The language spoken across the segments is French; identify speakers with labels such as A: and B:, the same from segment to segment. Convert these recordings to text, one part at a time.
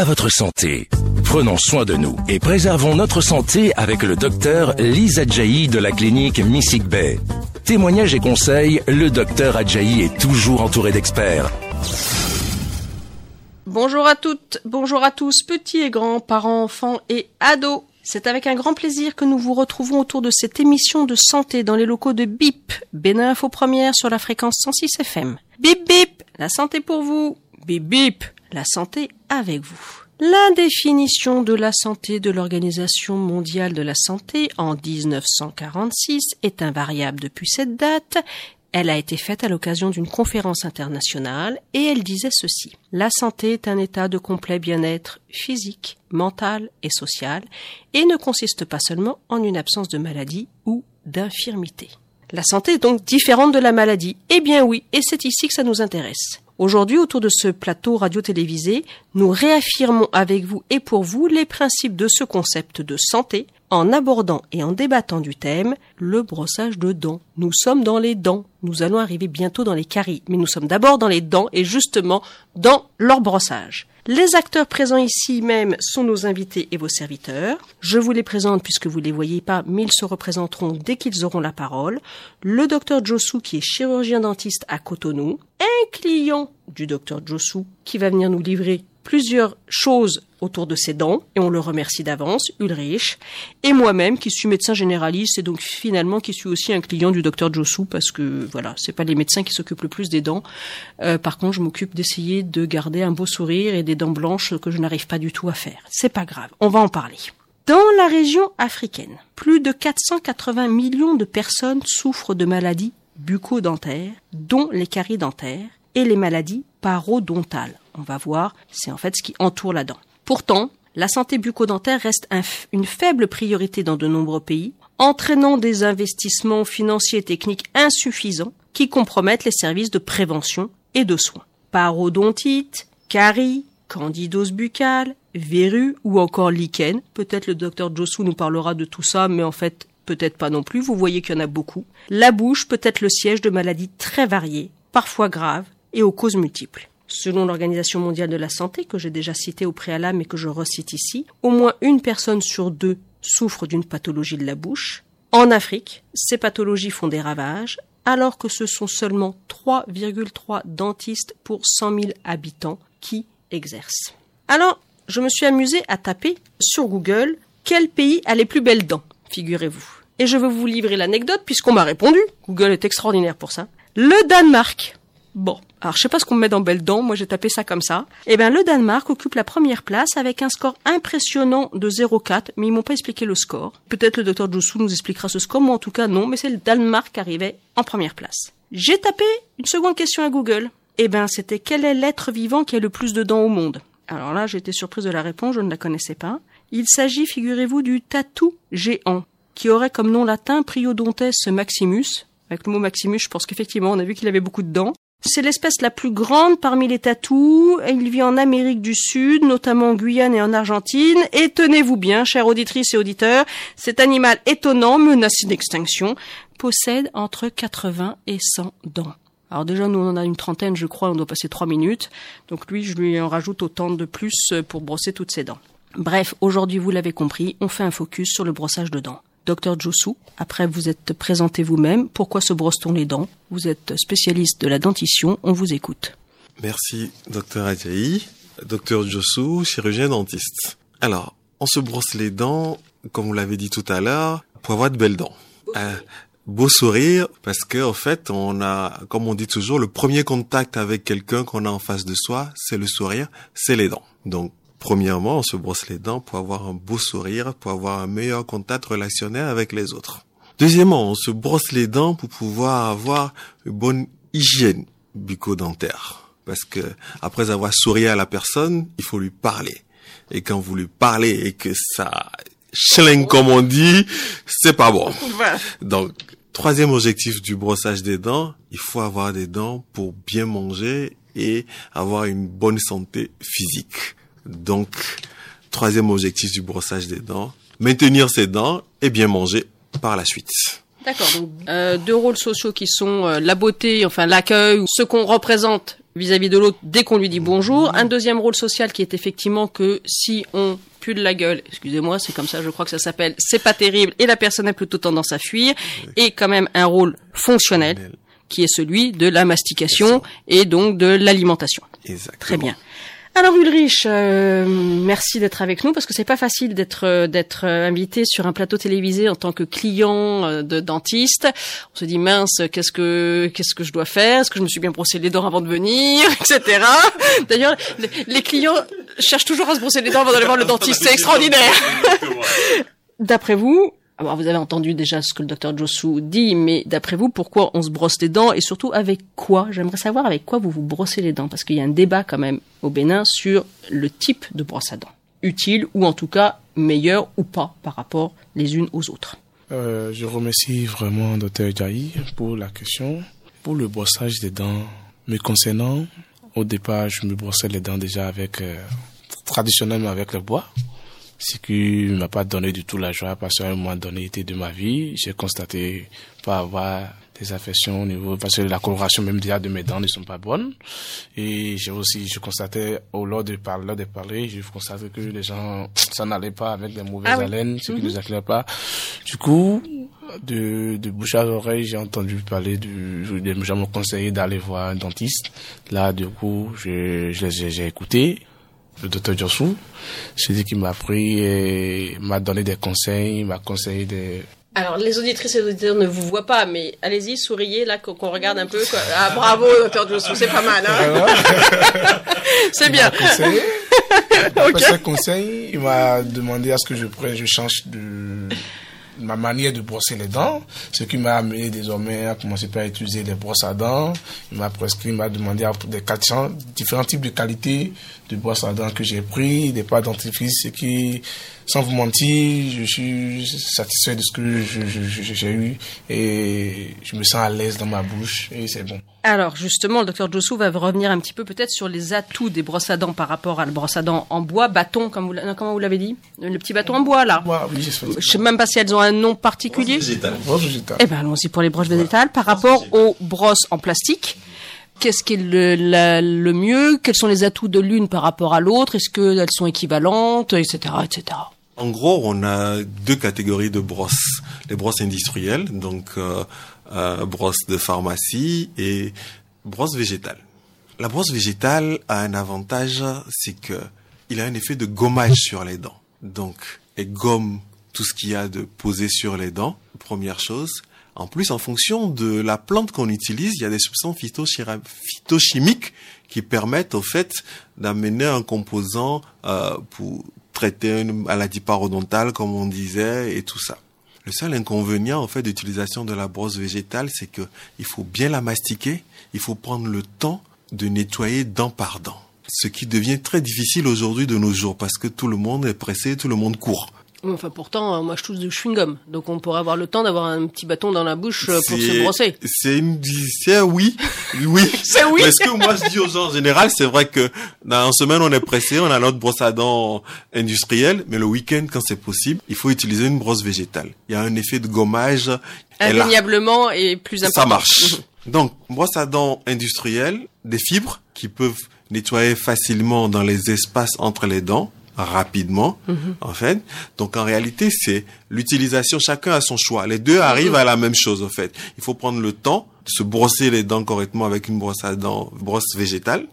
A: à votre santé. Prenons soin de nous et préservons notre santé avec le docteur Lisa Adjaï de la clinique Missig Bay. Témoignages et conseils, le docteur Adjaï est toujours entouré d'experts.
B: Bonjour à toutes, bonjour à tous, petits et grands, parents, enfants et ados. C'est avec un grand plaisir que nous vous retrouvons autour de cette émission de santé dans les locaux de BIP, Bénin Info Première sur la fréquence 106 FM. Bip bip, la santé pour vous. Bip bip, la santé avec vous. La définition de la santé de l'Organisation mondiale de la santé en 1946 est invariable depuis cette date. Elle a été faite à l'occasion d'une conférence internationale et elle disait ceci. La santé est un état de complet bien-être physique, mental et social et ne consiste pas seulement en une absence de maladie ou d'infirmité. La santé est donc différente de la maladie. Eh bien oui, et c'est ici que ça nous intéresse. Aujourd'hui, autour de ce plateau radio-télévisé, nous réaffirmons avec vous et pour vous les principes de ce concept de santé en abordant et en débattant du thème le brossage de dents. Nous sommes dans les dents. Nous allons arriver bientôt dans les caries, mais nous sommes d'abord dans les dents et justement dans leur brossage. Les acteurs présents ici même sont nos invités et vos serviteurs. Je vous les présente puisque vous ne les voyez pas, mais ils se représenteront dès qu'ils auront la parole. Le docteur Josu qui est chirurgien dentiste à Cotonou. Un client du docteur Josu qui va venir nous livrer plusieurs choses autour de ses dents, et on le remercie d'avance, Ulrich, et moi-même qui suis médecin généraliste et donc finalement qui suis aussi un client du docteur Josu parce que voilà, c'est pas les médecins qui s'occupent le plus des dents. Euh, par contre, je m'occupe d'essayer de garder un beau sourire et des dents blanches que je n'arrive pas du tout à faire. C'est pas grave, on va en parler. Dans la région africaine, plus de 480 millions de personnes souffrent de maladies bucco-dentaires, dont les caries dentaires et les maladies parodontales. On va voir, c'est en fait ce qui entoure la dent. Pourtant, la santé bucco-dentaire reste une faible priorité dans de nombreux pays, entraînant des investissements financiers et techniques insuffisants qui compromettent les services de prévention et de soins. Parodontite, carie, candidose buccale, verrues ou encore lichen. Peut-être le docteur Josu nous parlera de tout ça, mais en fait, peut-être pas non plus. Vous voyez qu'il y en a beaucoup. La bouche peut être le siège de maladies très variées, parfois graves et aux causes multiples. Selon l'Organisation mondiale de la santé, que j'ai déjà citée au préalable et que je recite ici, au moins une personne sur deux souffre d'une pathologie de la bouche. En Afrique, ces pathologies font des ravages, alors que ce sont seulement 3,3 dentistes pour 100 000 habitants qui exercent. Alors, je me suis amusé à taper sur Google quel pays a les plus belles dents, figurez-vous. Et je veux vous livrer l'anecdote puisqu'on m'a répondu. Google est extraordinaire pour ça. Le Danemark Bon, alors je sais pas ce qu'on met dans belle dent, moi j'ai tapé ça comme ça. Eh bien le Danemark occupe la première place avec un score impressionnant de 0,4, mais ils m'ont pas expliqué le score. Peut-être le docteur Josu nous expliquera ce score, moi en tout cas non, mais c'est le Danemark qui arrivait en première place. J'ai tapé une seconde question à Google. Eh ben c'était quel est l'être vivant qui a le plus de dents au monde? Alors là j'étais surprise de la réponse, je ne la connaissais pas. Il s'agit, figurez-vous, du tatou géant, qui aurait comme nom latin Priodontes maximus, avec le mot Maximus, je pense qu'effectivement, on a vu qu'il avait beaucoup de dents. C'est l'espèce la plus grande parmi les tatous. Il vit en Amérique du Sud, notamment en Guyane et en Argentine. Et tenez-vous bien, chères auditrices et auditeurs, cet animal étonnant, menacé d'extinction, possède entre 80 et 100 dents. Alors déjà, nous, on en a une trentaine, je crois, on doit passer trois minutes. Donc lui, je lui en rajoute autant de plus pour brosser toutes ses dents. Bref, aujourd'hui, vous l'avez compris, on fait un focus sur le brossage de dents. Docteur Josu. Après, vous êtes présenté vous-même. Pourquoi se brosse-t-on les dents? Vous êtes spécialiste de la dentition. On vous écoute.
C: Merci, docteur Adjaï. Docteur Josu, chirurgien dentiste. Alors, on se brosse les dents, comme vous l'avez dit tout à l'heure, pour avoir de belles dents. Un beau sourire, parce que en fait, on a, comme on dit toujours, le premier contact avec quelqu'un qu'on a en face de soi, c'est le sourire, c'est les dents. Donc, Premièrement, on se brosse les dents pour avoir un beau sourire, pour avoir un meilleur contact relationnel avec les autres. Deuxièmement, on se brosse les dents pour pouvoir avoir une bonne hygiène bucco-dentaire. Parce que après avoir souri à la personne, il faut lui parler. Et quand vous lui parlez et que ça schling comme on dit, c'est pas bon. Donc, troisième objectif du brossage des dents, il faut avoir des dents pour bien manger et avoir une bonne santé physique. Donc, troisième objectif du brossage des dents, maintenir ses dents et bien manger par la suite.
B: D'accord. Donc euh, deux rôles sociaux qui sont euh, la beauté, enfin l'accueil, ce qu'on représente vis-à-vis de l'autre dès qu'on lui dit bonjour. Un deuxième rôle social qui est effectivement que si on pue de la gueule, excusez-moi, c'est comme ça, je crois que ça s'appelle, c'est pas terrible et la personne a plutôt tendance à fuir. Et quand même un rôle fonctionnel qui est celui de la mastication et donc de l'alimentation.
C: Exactement.
B: Très bien. Alors Ulrich, euh, merci d'être avec nous parce que c'est pas facile d'être euh, d'être euh, invité sur un plateau télévisé en tant que client euh, de dentiste. On se dit mince, qu'est-ce que qu'est-ce que je dois faire? Est-ce que je me suis bien brossé les dents avant de venir, etc. D'ailleurs, les, les clients cherchent toujours à se brosser les dents avant d'aller voir le dentiste. C'est extraordinaire. D'après vous, vous avez entendu déjà ce que le docteur Josu dit, mais d'après vous, pourquoi on se brosse les dents et surtout avec quoi? J'aimerais savoir avec quoi vous vous brossez les dents, parce qu'il y a un débat quand même au Bénin sur le type de brosse à dents, utile ou en tout cas meilleur ou pas par rapport les unes aux autres?
D: Euh, je remercie vraiment docteur Jaï pour la question. Pour le brossage des dents, me concernant, au départ, je me brossais les dents déjà avec, euh, traditionnellement avec le bois ce qui m'a pas donné du tout la joie parce qu'à un moment donné de ma vie, j'ai constaté pas avoir des affections au niveau parce que la coloration même déjà de mes dents ne sont pas bonnes. Et j'ai aussi je constatais au lors de parler de parler je constatais que les gens ça n'allait pas avec les mauvaises
B: Ah oui.
D: haleines ce qui
B: Mhm.
D: ne nous pas. Du coup de, de bouche à oreille j'ai entendu parler du des gens m'ont conseillé d'aller voir un dentiste. Là du coup je je les ai- j'ai écouté le docteur Jossou. C'est lui qui m'a pris et m'a donné des conseils, m'a conseillé des...
B: Alors les auditrices et auditeurs ne vous voient pas, mais allez-y, souriez là qu'on regarde un peu. quoi. Ah bravo docteur Josu, c'est pas mal. Hein c'est bien.
D: conseillé. Après
B: Ok.
D: ces conseils, il m'a demandé à ce que je je change de ma manière de brosser les dents, ce qui m'a amené désormais à commencer par utiliser des brosses à dents. Il m'a prescrit, il m'a demandé à- des qualités- différents types de qualités de brosses à dents que j'ai pris, des pâtes dentifrice, ce qui, sans vous mentir, je suis satisfait de ce que j'ai eu et je me sens à l'aise dans ma bouche et c'est bon.
B: Alors justement, le docteur Josu va revenir un petit peu peut-être sur les atouts des brosses à dents par rapport à la brosse à dents en bois, bâton, comme vous, comment vous l'avez dit? Le petit bâton en bois là.
D: Oui,
B: Je sais même pas si elles ont un nom particulier.
D: Brosse végétale.
B: Eh ben allons-y pour les broches végétales. Par rapport aux brosses en plastique, qu'est-ce qui est le, la- le mieux? Quels sont les atouts de l'une par rapport à l'autre? Est-ce qu'elles sont équivalentes, etc., etc.
C: En gros, on a deux catégories de brosses. Les brosses industrielles, donc euh, euh, brosses de pharmacie et brosses végétales. La brosse végétale a un avantage, c'est que il a un effet de gommage sur les dents. Donc, elle gomme tout ce qu'il y a de posé sur les dents, première chose. En plus, en fonction de la plante qu'on utilise, il y a des substances phytochimiques qui permettent au fait d'amener un composant euh, pour traiter une maladie parodontale, comme on disait, et tout ça. Le seul inconvénient, en fait, d'utilisation de la brosse végétale, c'est que il faut bien la mastiquer, il faut prendre le temps de nettoyer dent par dent. Ce qui devient très difficile aujourd'hui de nos jours, parce que tout le monde est pressé, tout le monde court.
B: Enfin, pourtant, euh, moi, je touche du chewing-gum. Donc, on pourrait avoir le temps d'avoir un petit bâton dans la bouche euh, pour se brosser.
C: C'est une, c'est oui, oui.
B: C'est oui.
C: Parce que moi, je dis aux gens, en général, c'est vrai que dans une semaine, on est pressé, on a notre brosse à dents industrielle, mais le week-end, quand c'est possible, il faut utiliser une brosse végétale. Il y a un effet de gommage.
B: Indéniablement et plus important.
C: ça marche. Donc, brosse à dents industrielle, des fibres qui peuvent nettoyer facilement dans les espaces entre les dents, rapidement, en fait. Donc, en réalité, c'est l'utilisation, chacun a son choix. Les deux arrivent à la même chose, en fait. Il faut prendre le temps de se brosser les dents correctement avec une brosse à dents, brosse végétale.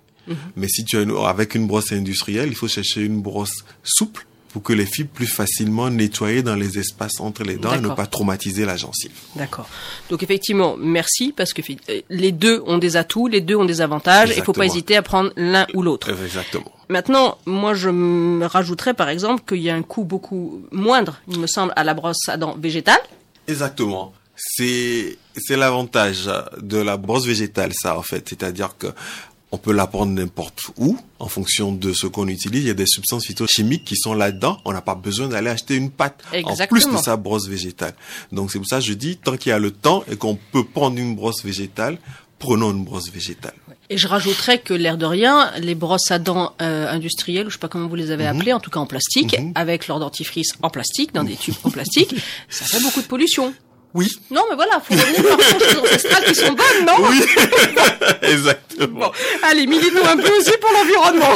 C: Mais si tu as une, avec une brosse industrielle, il faut chercher une brosse souple pour que les fibres plus facilement nettoyer dans les espaces entre les dents et ne pas traumatiser la gencive.
B: D'accord. Donc, effectivement, merci parce que euh, les deux ont des atouts, les deux ont des avantages. Il faut pas hésiter à prendre l'un ou l'autre.
C: Exactement.
B: Maintenant, moi, je me rajouterais, par exemple, qu'il y a un coût beaucoup moindre, il me semble, à la brosse à dents végétale.
C: Exactement. C'est c'est l'avantage de la brosse végétale, ça en fait. C'est-à-dire que on peut la prendre n'importe où en fonction de ce qu'on utilise. Il y a des substances phytochimiques qui sont là-dedans. On n'a pas besoin d'aller acheter une pâte en plus de sa brosse végétale. Donc c'est pour ça que je dis tant qu'il y a le temps et qu'on peut prendre une brosse végétale, prenons une brosse végétale.
B: Et je rajouterais que l'air de rien, les brosses à dents euh, industrielles, ou je sais pas comment vous les avez appelées, en tout cas en plastique,
C: Mhm.
B: avec leur dentifrice en plastique, dans des tubes en plastique, ça fait beaucoup de pollution.
C: Oui.
B: Non, mais voilà, faut revenir par aux ancestrales qui sont bonnes, non
C: Oui. Exactement.
B: Bon, allez, militons un peu aussi pour l'environnement.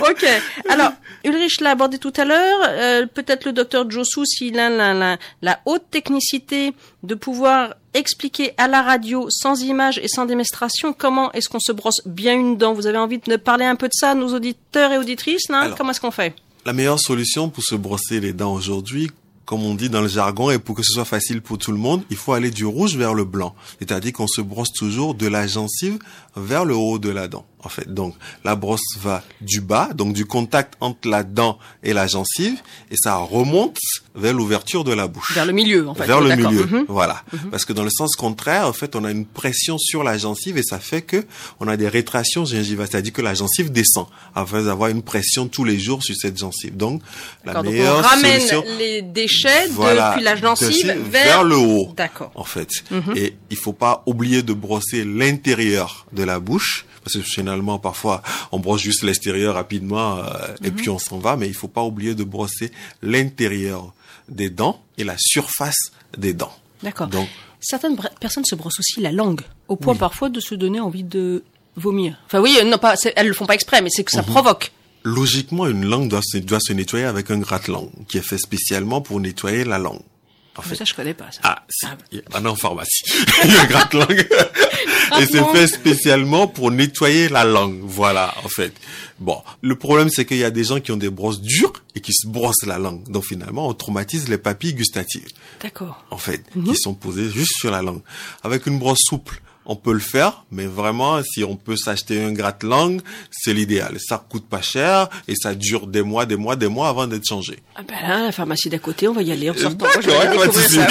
B: ok. Alors, Ulrich l'a abordé tout à l'heure. euh, Peut-être le docteur Josu, s'il a la, la, la haute technicité de pouvoir expliquer à la radio, sans image et sans démonstration, comment est-ce qu'on se brosse bien une dent. Vous avez envie de parler un peu de ça, nos auditeurs et auditrices, là
C: Alors.
B: Comment est-ce qu'on fait?
C: La meilleure solution pour se brosser les dents aujourd'hui, comme on dit dans le jargon, et pour que ce soit facile pour tout le monde, il faut aller du rouge vers le blanc. C'est-à-dire qu'on se brosse toujours de la gencive vers le haut de la dent. En fait, donc la brosse va du bas, donc du contact entre la dent et la gencive, et ça remonte vers l'ouverture de la bouche.
B: Vers le milieu, en fait.
C: vers le milieu.
B: Mhm.
C: Voilà. Parce que dans le sens contraire, en fait, on a une pression sur la gencive et ça fait que on a des rétractions gingivales, c'est-à-dire que la gencive descend afin d'avoir une pression tous les jours sur cette gencive. Donc, la
B: D'accord, donc on
C: meilleure
B: ramène
C: solution,
B: les déchets
C: voilà,
B: depuis la gencive
C: gencive
B: vers...
C: le haut.
B: D'accord.
C: En fait.
B: Mhm.
C: Et il faut pas oublier de brosser l'intérieur de la bouche. Parce que finalement, parfois, on brosse juste l'extérieur rapidement euh, et
B: Mhm.
C: puis on s'en va. Mais il faut pas oublier de brosser l'intérieur des dents et la surface des dents.
B: D'accord.
C: Donc,
B: Certaines personnes se brossent aussi la langue, au point parfois de se donner envie de vomir. Enfin oui, euh, non pas, elles le font pas exprès, mais c'est que ça
C: Mhm.
B: provoque.
C: Logiquement, une langue doit se, doit se nettoyer avec un gratte-langue qui est fait spécialement pour nettoyer la langue. En
B: Mais
C: fait.
B: ça, je connais pas ça.
C: Ah, si.
B: Ah.
C: Y en a en pharmacie. Il y a un gratte-langue. Et c'est fait spécialement pour nettoyer la langue. Voilà, en fait. Bon. Le problème, c'est qu'il y a des gens qui ont des brosses dures et qui se brossent la langue. Donc finalement, on traumatise les papilles gustatives.
B: D'accord.
C: En fait, qui sont posées juste sur la langue. Avec une brosse souple, on peut le faire, mais vraiment, si on peut s'acheter un gratte-langue, c'est l'idéal. Ça coûte pas cher et ça dure des mois, des mois, des mois avant d'être changé.
B: Ah ben là, la pharmacie d'à côté, on va y aller en sortant. Moi, je vais.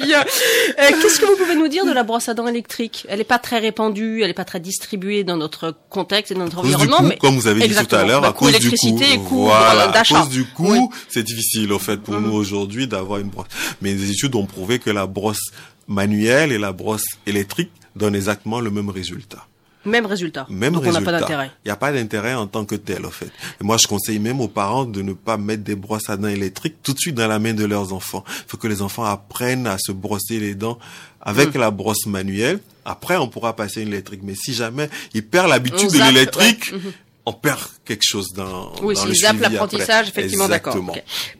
B: Bien. Euh, Qu'est-ce que vous pouvez nous dire de la brosse à dents électrique? Elle n'est pas très répandue, elle n'est pas très distribuée dans notre contexte et dans notre environnement,
C: coût,
B: mais
C: comme vous avez dit tout à l'heure,
B: Bah,
C: à cause du coût. voilà, à cause du coût,
B: Oui. Mhm.
C: c'est difficile, en fait, pour nous aujourd'hui d'avoir une brosse. Mais les études ont prouvé que la brosse manuelle et la brosse électrique donnent exactement le même résultat.
B: Même résultat.
C: Même
B: Donc
C: résultat.
B: on n'a pas d'intérêt.
C: Il n'y a pas d'intérêt en tant que tel, en fait. Et moi, je conseille même aux parents de ne pas mettre des brosses à dents électriques tout de suite dans la main de leurs enfants. Il faut que les enfants apprennent à se brosser les dents avec
B: Mm.
C: la brosse manuelle. Après, on pourra passer une électrique. Mais si jamais ils perdent l'habitude de l'électrique,
B: ouais. Mhm.
C: On perd quelque chose dans,
B: Oui,
C: dans
B: s'ils zappent l'apprentissage, effectivement, d'accord.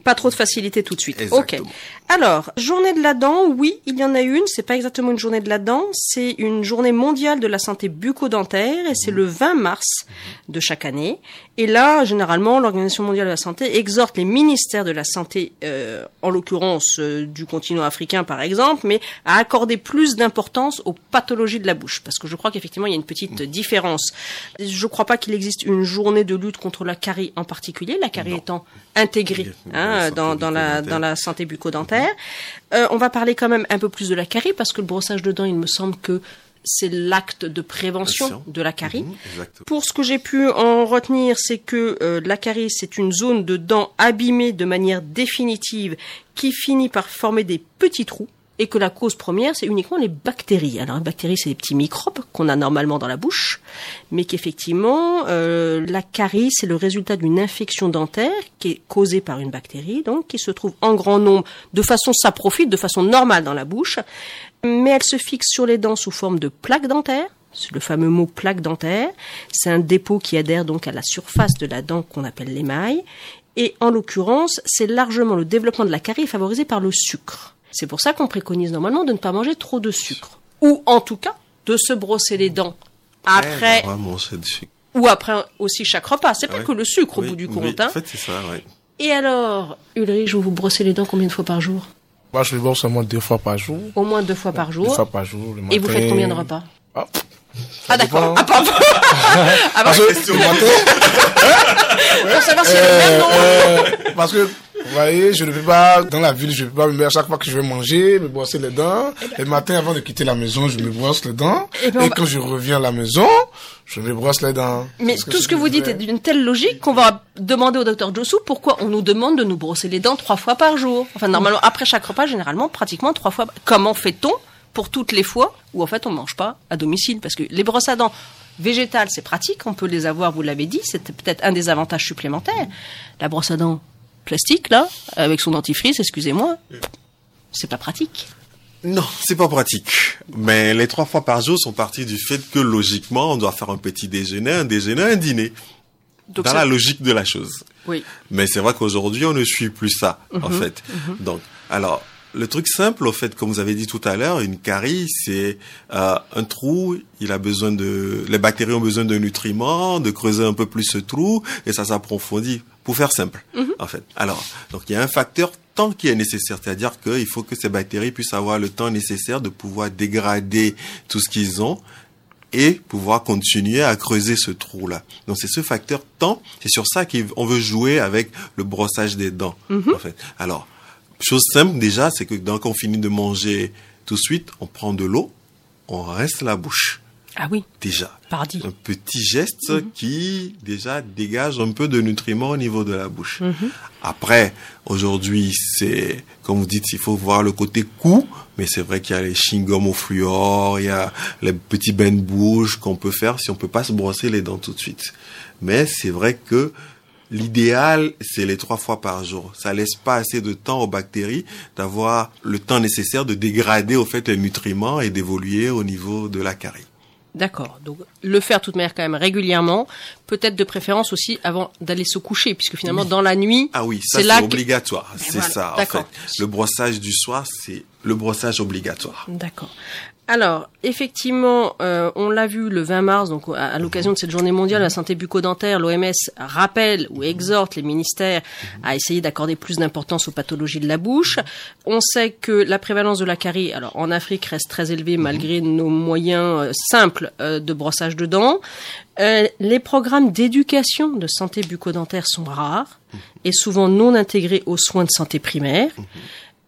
B: Pas trop de facilité tout de suite.
C: Exactement.
B: Ok. Alors, journée de la dent, oui, il y en a une. C'est pas exactement une journée de la dent, c'est une journée mondiale de la santé bucco-dentaire et c'est le 20 mars de chaque année. Et là, généralement, l'Organisation mondiale de la santé exhorte les ministères de la santé, euh, en l'occurrence euh, du continent africain par exemple, mais à accorder plus d'importance aux pathologies de la bouche, parce que je crois qu'effectivement il y a une petite différence. Je crois pas qu'il existe une journée de lutte contre la carie en particulier, la carie étant intégrée
C: Dans la
B: hein,
C: santé
B: dans, dans la dans la santé bucco-dentaire. Euh, on va parler quand même un peu plus de la carie parce que le brossage de dents, il me semble que c'est l'acte de prévention de la carie.
C: Mhm.
B: Pour ce que j'ai pu en retenir, c'est que euh, la carie, c'est une zone de dents abîmée de manière définitive qui finit par former des petits trous et que la cause première, c'est uniquement les bactéries. Alors, les bactéries, c'est des petits microbes qu'on a normalement dans la bouche, mais qu'effectivement, euh, la carie, c'est le résultat d'une infection dentaire qui est causée par une bactérie, donc qui se trouve en grand nombre, de façon saprophyte, de façon normale dans la bouche, mais elle se fixe sur les dents sous forme de plaques dentaires. C'est le fameux mot plaque dentaire. C'est un dépôt qui adhère donc à la surface de la dent qu'on appelle l'émail. Et en l'occurrence, c'est largement le développement de la carie favorisé par le sucre. C'est pour ça qu'on préconise normalement de ne pas manger trop de sucre. Ou en tout cas, de se brosser les dents après,
C: sucre.
B: ou après aussi chaque repas. C'est pas
C: Ouais.
B: que le sucre au
C: Oui,
B: bout du
C: oui,
B: compte. hein.
C: En fait, c'est ça, ouais.
B: Et alors, Ulrich, vous vous brossez les dents combien de fois par jour?
D: Moi, je me brosse seulement deux fois par jour.
B: Au moins deux fois par
D: Deux
B: jour.
D: fois par jour. Le
B: Et vous faites combien de repas?
D: Ah,
B: Ah d'accord. Ah, pardon. ah,
D: Parce
B: bah,
D: que, le matin,
B: pour savoir le même nombre.
D: euh, parce que, vous voyez, je ne vais pas, dans la ville, je ne vais pas me mettre à chaque fois que je vais manger, me brosser les dents. Le matin, avant de quitter la maison, je me brosse les dents.
B: Eh ben,
D: Et quand je reviens à la maison, je me brosse les dents.
B: Mais tout ce que vous dites est d'une telle logique qu'on va demander au docteur Josu pourquoi on nous demande de nous brosser les dents trois fois par jour. Enfin, normalement, après chaque repas, généralement, pratiquement trois fois. Comment fait-on pour toutes les fois où en fait on mange pas à domicile? Parce que les brosses à dents végétales, c'est pratique, on peut les avoir, vous l'avez dit, c'est peut-être un des avantages supplémentaires. La brosse à dents plastique, là, avec son dentifrice, excusez-moi, c'est pas pratique.
C: Non, c'est pas pratique. Mais les trois fois par jour sont partis du fait que logiquement, on doit faire un petit déjeuner, un déjeuner, un dîner.
B: Donc
C: dans
B: ça-
C: la logique de la chose.
B: Oui.
C: Mais c'est vrai qu'aujourd'hui, on ne suit plus ça, en
B: Mhm,
C: fait. Donc, alors, le truc simple, au fait, comme vous avez dit tout à l'heure, une carie, c'est euh, un trou. Il a besoin de, les bactéries ont besoin de nutriments, de creuser un peu plus ce trou, et ça s'approfondit. Pour faire simple, en fait. Alors, donc il y a un facteur temps qui est nécessaire, c'est-à-dire qu'il faut que ces bactéries puissent avoir le temps nécessaire de pouvoir dégrader tout ce qu'ils ont et pouvoir continuer à creuser ce trou-là. Donc c'est ce facteur temps, c'est sur ça qu'on veut jouer avec le brossage des dents. En fait. Alors, chose simple déjà, c'est que quand on finit de manger tout de suite, on prend de l'eau, on rince la bouche.
B: Ah oui,
C: Déjà.
B: pardi.
C: Un petit geste qui déjà dégage un peu de nutriments au niveau de la bouche. Après, aujourd'hui, c'est, comme vous dites, il faut voir le côté coût, mais c'est vrai qu'il y a les chewing-gums au fluor, il y a les petits bains de bouche qu'on peut faire si on peut pas se brosser les dents tout de suite. Mais c'est vrai que l'idéal, c'est les trois fois par jour. Ça laisse pas assez de temps aux bactéries d'avoir le temps nécessaire de dégrader, au fait, les nutriments et d'évoluer au niveau de la carie.
B: D'accord. Donc le faire de toute manière quand même régulièrement, peut-être de préférence aussi avant d'aller se coucher, puisque finalement dans la nuit,
C: Ah oui,
B: C'est que-
C: obligatoire. C'est
B: voilà,
C: ça, en fait. Le brossage du soir, c'est le brossage obligatoire.
B: D'accord. Alors, effectivement, euh, on l'a vu le 20 mars, donc à, à l'occasion de cette journée mondiale de la santé bucco-dentaire, l'OMS rappelle ou exhorte les ministères à essayer d'accorder plus d'importance aux pathologies de la bouche. On sait que la prévalence de la carie, alors en Afrique, reste très élevée malgré nos moyens euh, simples euh, de brossage de dents. Euh, les programmes d'éducation de santé bucco-dentaire sont rares et souvent non intégrés aux soins de santé primaire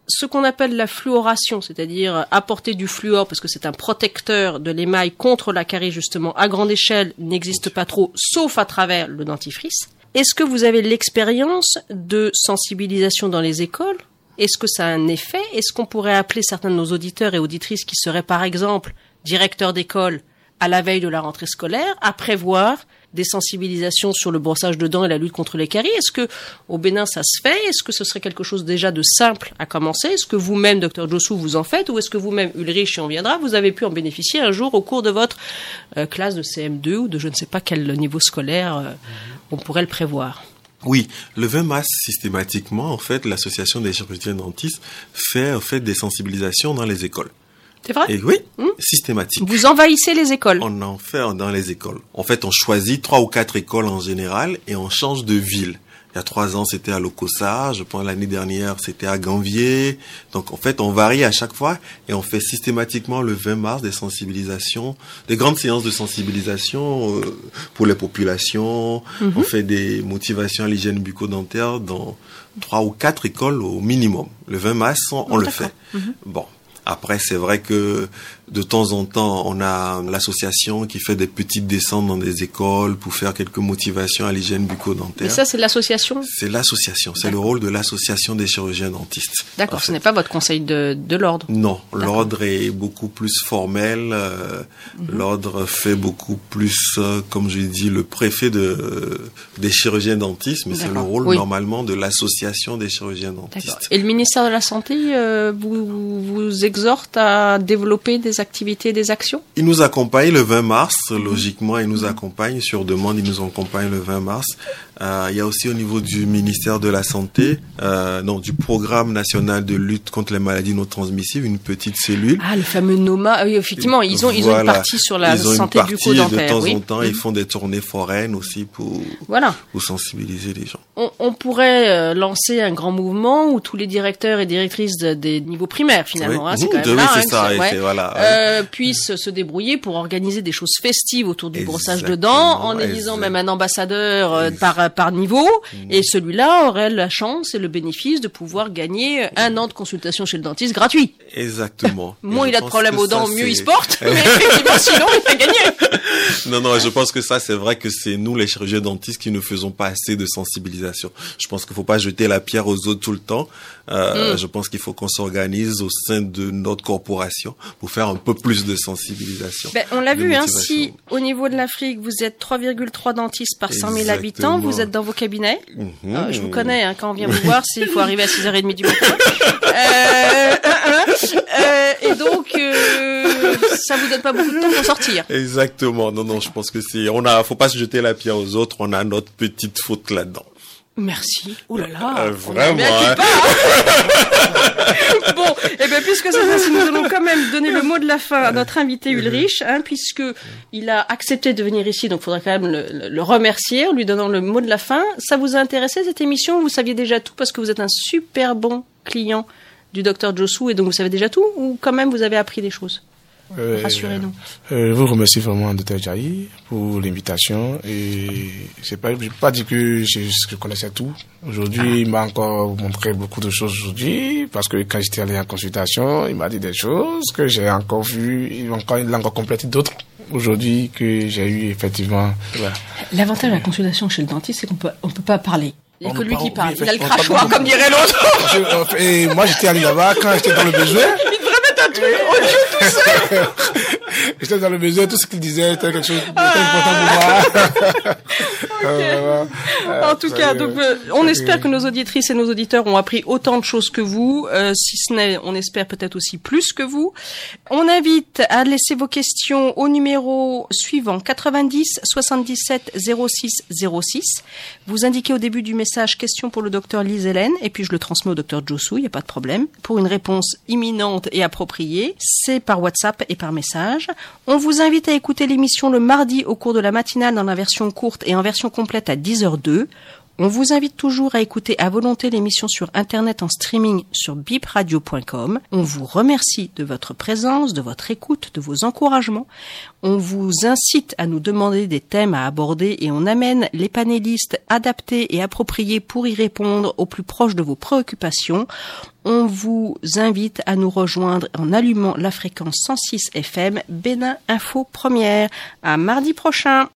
B: ce qu'on appelle la fluoration, c'est-à-dire apporter du fluor parce que c'est un protecteur de l'émail contre la carie justement à grande échelle n'existe pas trop, sauf à travers le dentifrice. Est-ce que vous avez l'expérience de sensibilisation dans les écoles? Est-ce que ça a un effet? Est-ce qu'on pourrait appeler certains de nos auditeurs et auditrices qui seraient par exemple directeurs d'école à la veille de la rentrée scolaire à prévoir des sensibilisations sur le brossage de dents et la lutte contre les caries. Est-ce que au Bénin ça se fait? Est-ce que ce serait quelque chose déjà de simple à commencer? Est-ce que vous-même, docteur Jossou, vous en faites? Ou est-ce que vous-même, Ulrich, et on viendra, vous avez pu en bénéficier un jour au cours de votre euh, classe de CM2 ou de je ne sais pas quel niveau scolaire euh, on pourrait le prévoir?
C: Oui, le 20 mars, systématiquement, en fait, l'association des chirurgiens dentistes fait, en fait, des sensibilisations dans les écoles.
B: C'est vrai
C: Et oui, systématique.
B: Vous envahissez les écoles
C: On en fait dans les écoles. En fait, on choisit trois ou quatre écoles en général et on change de ville. Il y a trois ans, c'était à Lokossa. Je pense l'année dernière, c'était à Ganvier. Donc, en fait, on varie à chaque fois et on fait systématiquement le 20 mars des sensibilisations, des grandes séances de sensibilisation euh, pour les populations. On fait des motivations à l'hygiène bucco-dentaire dans trois ou quatre écoles au minimum. Le 20 mars, on, on le fait. Bon. Après, c'est vrai que de temps en temps, on a l'association qui fait des petites descentes dans des écoles pour faire quelques motivations à l'hygiène bucco-dentaire.
B: ça, c'est l'association
C: C'est l'association, c'est le rôle de l'association des chirurgiens dentistes.
B: D'accord,
C: En
B: ce n'est pas votre conseil de, de l'ordre.
C: Non, l'ordre est beaucoup plus formel. euh,
B: Mhm.
C: L'ordre fait beaucoup plus, euh, comme je dis, le préfet de, des chirurgiens dentistes, mais c'est le rôle
B: oui.
C: normalement de l'association des chirurgiens dentistes.
B: Et le ministère de la Santé euh, vous, vous exhorte à développer des activités, des actions?
C: Il nous accompagne le 20 mars, logiquement, il nous accompagne sur demande, il nous accompagne le 20 mars. Euh, il y a aussi au niveau du ministère de la Santé, euh, non, du programme national de lutte contre les maladies non transmissibles, une petite cellule.
B: Ah, le fameux NOMA. Ah Oui, effectivement, ils ont, ils ont une
C: Voilà.
B: partie sur la
C: Ils ont
B: santé
C: une partie. De temps
B: oui.
C: en temps, ils font des tournées foraines aussi pour,
B: Voilà.
C: pour sensibiliser les gens.
B: On, on pourrait euh, lancer un grand mouvement où tous les directeurs et directrices de- des niveaux primaires, finalement,
C: Oui.
B: hein, c'est
C: Mhm.
B: quand même là, hein,
C: ça,
B: ouais,
C: voilà, ouais.
B: euh, puissent se débrouiller pour organiser des choses festives autour du brossage de dents, en élisant même un ambassadeur euh, par, niveau, et celui-là aurait la chance et le bénéfice de pouvoir gagner un an de consultation chez le dentiste gratuit.
C: Exactement.
B: Moins il a de problèmes aux dents, mieux il se porte, mais effectivement, sinon, il va gagner.
C: Non, non, je pense que ça, c'est vrai que c'est nous, les chirurgiens dentistes, qui ne faisons pas assez de sensibilisation. Je pense qu'il faut pas jeter la pierre aux autres tout le temps. Euh,
B: Mm.
C: Je pense qu'il faut qu'on s'organise au sein de notre corporation pour faire un peu plus de sensibilisation.
B: Ben, on l'a vu, hein, si au niveau de l'Afrique, vous êtes 3,3 dentistes par 100 000
C: Exactement.
B: habitants, vous êtes dans vos cabinets.
C: Mhm.
B: Euh, je vous connais, hein, quand on vient vous voir, il faut arriver à 6h30 du matin. Euh. Euh, et donc, euh, ça vous donne pas beaucoup de temps pour sortir.
C: Exactement. Non, non, je pense que c'est, on a, faut pas se jeter la pierre aux autres. On a notre petite faute là-dedans.
B: Merci. Oh là là.
C: Euh, vraiment. Hein.
B: bon, et eh bien puisque c'est ainsi, nous allons quand même donner le mot de la fin à notre invité Ulrich, hein, puisque il a accepté de venir ici, donc il faudra quand même le, le, remercier en lui donnant le mot de la fin. Ça vous a intéressé cette émission? Vous saviez déjà tout parce que vous êtes un super bon client du docteur Josu et donc vous savez déjà tout ou quand même vous avez appris des choses? Euh, Rassurez-nous.
D: Euh, je vous remercie vraiment, Dr. Jaï, pour l'invitation. Et c'est pas, pas dit que je, je connaissais tout. Aujourd'hui, il m'a encore montré beaucoup de choses aujourd'hui, parce que quand j'étais allé en consultation, il m'a dit des choses que j'ai encore vu, il a encore, encore complété d'autres aujourd'hui que j'ai eu effectivement.
B: L'avantage de la consultation chez le dentiste, c'est qu'on peut, on peut pas parler. Il n'y a que lui qui parle. Il a le crachoir, comme dirait l'autre.
D: Et moi, j'étais allé là-bas quand j'étais dans le besoin. that? What you to say? J'étais dans le besoin, tout ce qu'il disait était quelque chose d'important pour moi.
B: Euh, en tout cas, donc, euh, on espère que nos auditrices et nos auditeurs ont appris autant de choses que vous. Euh, si ce n'est, on espère peut-être aussi plus que vous. On invite à laisser vos questions au numéro suivant 90 77 06 06. Vous indiquez au début du message question pour le docteur Lise Hélène et puis je le transmets au docteur Josu, il n'y a pas de problème. Pour une réponse imminente et appropriée, c'est par WhatsApp et par On vous invite à écouter l'émission le mardi au cours de la matinale dans la version courte et en version complète à 10h02. On vous invite toujours à écouter à volonté l'émission sur Internet en streaming sur bipradio.com. On vous remercie de votre présence, de votre écoute, de vos encouragements. On vous incite à nous demander des thèmes à aborder et on amène les panélistes adaptés et appropriés pour y répondre au plus proche de vos préoccupations. On vous invite à nous rejoindre en allumant la fréquence 106 FM Bénin Info Première. À mardi prochain.